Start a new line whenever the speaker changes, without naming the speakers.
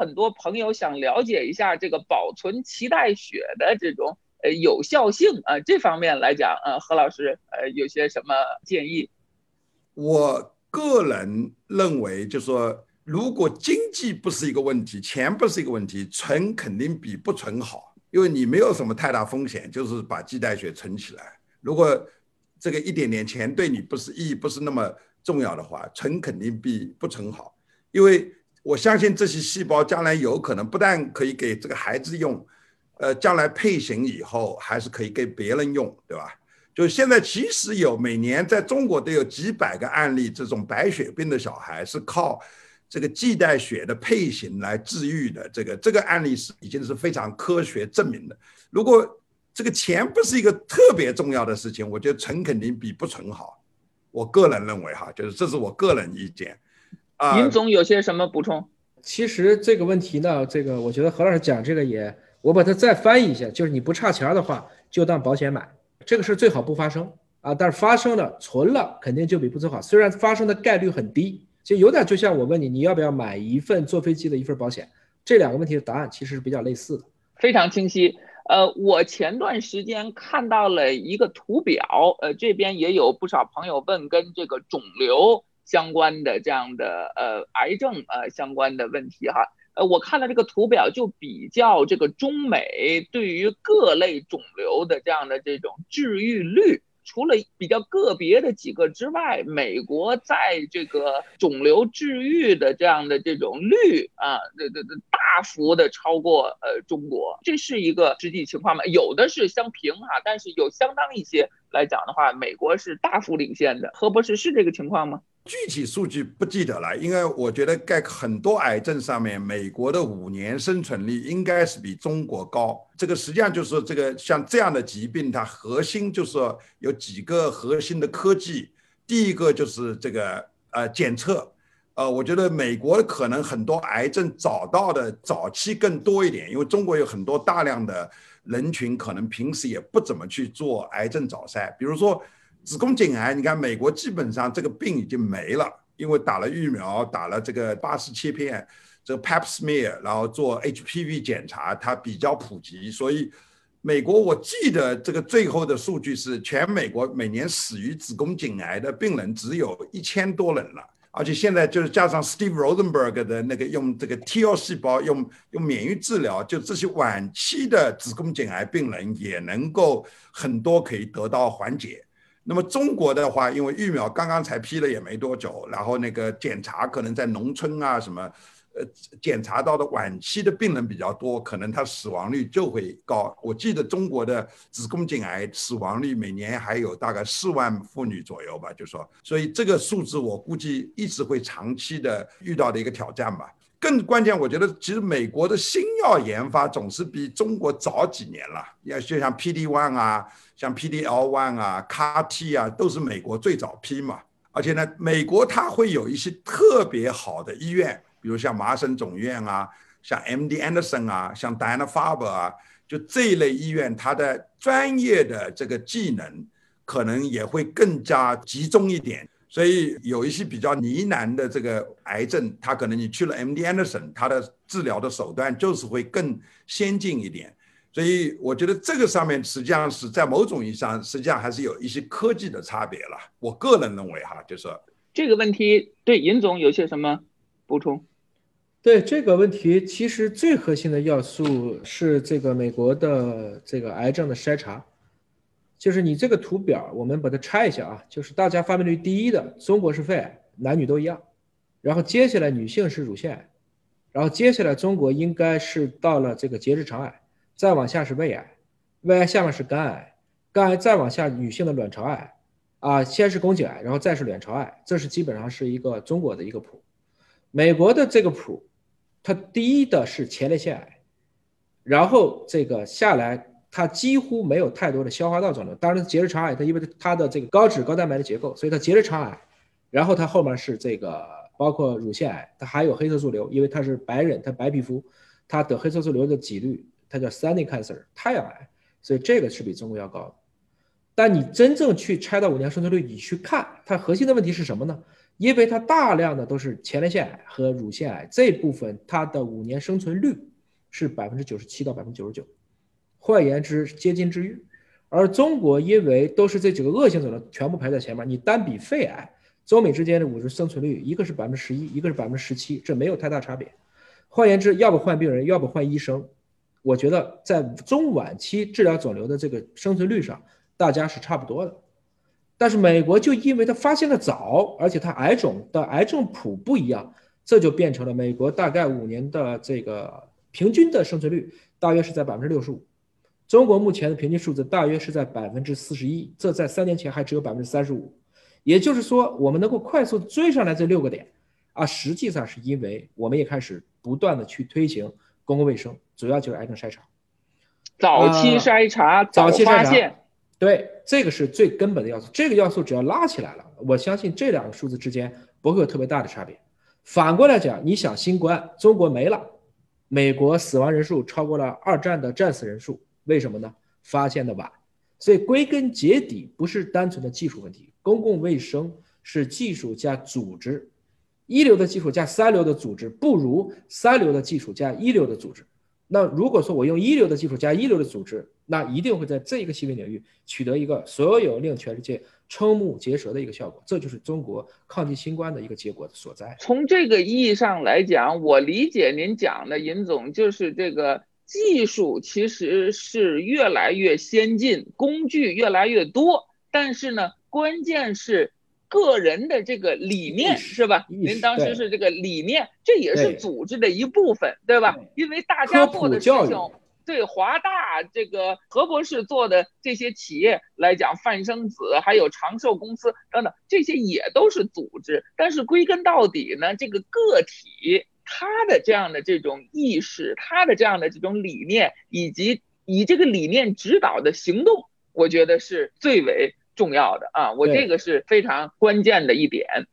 很多朋友想了解一下这个保存脐带血的这种呃有效性啊，这方面来讲，呃，何老师呃有些什么建议？
我个人认为，就说如果经济不是一个问题，钱不是一个问题，存肯定比不存好，因为你没有什么太大风险，就是把脐带血存起来。如果这个一点点钱对你不是意义不是那么重要的话，存肯定比不存好，因为我相信这些细胞将来有可能不但可以给这个孩子用，呃，将来配型以后还是可以给别人用，对吧？就现在其实有每年在中国都有几百个案例，这种白血病的小孩是靠这个脐带血的配型来治愈的，这个这个案例是已经是非常科学证明的。如果这个钱不是一个特别重要的事情，我觉得存肯定比不存好。我个人认为哈，就是这是我个人意见。啊，
尹总有些什么补充？
其实这个问题呢，这个我觉得何老师讲这个也，我把它再翻译一下，就是你不差钱的话，就当保险买，这个事最好不发生啊。但是发生了，存了肯定就比不存好，虽然发生的概率很低，就有点就像我问你，你要不要买一份坐飞机的一份保险？这两个问题的答案其实是比较类似的，
非常清晰。呃，我前段时间看到了一个图表，呃，这边也有不少朋友问跟这个肿瘤相关的这样的呃癌症呃相关的问题哈，呃，我看了这个图表就比较这个中美对于各类肿瘤的这样的这种治愈率。除了比较个别的几个之外，美国在这个肿瘤治愈的这样的这种率啊，这这这大幅的超过呃中国，这是一个实际情况吗？有的是相平哈，但是有相当一些来讲的话，美国是大幅领先的。何博士是这个情况吗？
具体数据不记得了，因为我觉得在很多癌症上面，美国的五年生存率应该是比中国高。这个实际上就是这个像这样的疾病，它核心就是有几个核心的科技。第一个就是这个呃检测，呃，我觉得美国可能很多癌症找到的早期更多一点，因为中国有很多大量的人群可能平时也不怎么去做癌症早筛，比如说。子宫颈癌，你看美国基本上这个病已经没了，因为打了疫苗，打了这个巴氏切片，这个 Pap smear，然后做 HPV 检查，它比较普及，所以美国我记得这个最后的数据是，全美国每年死于子宫颈癌的病人只有一千多人了，而且现在就是加上 Steve Rosenberg 的那个用这个 T 细胞用用免疫治疗，就这些晚期的子宫颈癌病人也能够很多可以得到缓解。那么中国的话，因为疫苗刚刚才批了也没多久，然后那个检查可能在农村啊什么，呃，检查到的晚期的病人比较多，可能他死亡率就会高。我记得中国的子宫颈癌死亡率每年还有大概四万妇女左右吧，就说，所以这个数字我估计一直会长期的遇到的一个挑战吧。更关键，我觉得其实美国的新药研发总是比中国早几年了。要就像 PD one 啊，像 PDL one 啊，CAR-T 啊，都是美国最早批嘛。而且呢，美国它会有一些特别好的医院，比如像麻省总院啊，像 MD Anderson 啊，像 Dana Farber 啊，就这一类医院，它的专业的这个技能可能也会更加集中一点。所以有一些比较呢难的这个癌症，它可能你去了 MD Anderson，它的治疗的手段就是会更先进一点。所以我觉得这个上面实际上是在某种意义上，实际上还是有一些科技的差别了。我个人认为哈，就是
这个问题对尹总有些什么补充？
对这个问题，其实最核心的要素是这个美国的这个癌症的筛查。就是你这个图表，我们把它拆一下啊。就是大家发病率第一的，中国是肺癌，男女都一样。然后接下来女性是乳腺癌，然后接下来中国应该是到了这个结直肠癌，再往下是胃癌，胃癌下面是肝癌，肝癌再往下女性的卵巢癌，啊，先是宫颈癌，然后再是卵巢癌，这是基本上是一个中国的一个谱。美国的这个谱，它第一的是前列腺癌，然后这个下来。它几乎没有太多的消化道肿瘤，当然结直肠癌，它因为它的这个高脂高蛋白的结构，所以它结直肠癌。然后它后面是这个包括乳腺癌，它还有黑色素瘤，因为它是白人，它白皮肤，它得黑色素瘤的几率，它叫 sunny cancer 太阳癌，所以这个是比中国要高的。但你真正去拆到五年生存率，你去看它核心的问题是什么呢？因为它大量的都是前列腺癌和乳腺癌这部分，它的五年生存率是百分之九十七到百分之九十九，换言之接近治愈。而中国因为都是这几个恶性肿瘤全部排在前面，你单比肺癌，中美之间的五十生存率，一个是百分之十一，一个是百分之十七，这没有太大差别。换言之，要不换病人，要不换医生。我觉得在中晚期治疗肿瘤的这个生存率上，大家是差不多的。但是美国就因为它发现的早，而且它癌种的癌症谱不一样，这就变成了美国大概五年的这个平均的生存率大约是在百分之六十五。中国目前的平均数字大约是在百分之四十一，这在三年前还只有百分之三十五。也就是说，我们能够快速追上来这六个点，啊，实际上是因为我们也开始不断的去推行公共卫生。主要就是癌症筛查，
早期筛查，早
期
发现，
对，这个是最根本的要素。这个要素只要拉起来了，我相信这两个数字之间不会有特别大的差别。反过来讲，你想新冠，中国没了，美国死亡人数超过了二战的战死人数，为什么呢？发现的晚。所以归根结底不是单纯的技术问题，公共卫生是技术加组织，一流的技术加三流的组织不如三流的技术加一流的组织。那如果说我用一流的技术加一流的组织，那一定会在这一个细分领域取得一个所有令全世界瞠目结舌的一个效果，这就是中国抗击新冠的一个结果的所在。
从这个意义上来讲，我理解您讲的尹总就是这个技术其实是越来越先进，工具越来越多，但是呢，关键是。个人的这个理念是吧？您当时是这个理念，这也是组织的一部分，对吧？因为大家做的事情，对华大这个何博士做的这些企业来讲，泛生子还有长寿公司等等，这些也都是组织。但是归根到底呢，这个个体他的这样的这种意识，他的这样的这种理念，以及以这个理念指导的行动，我觉得是最为。重要的啊，我这个是非常关键的一点。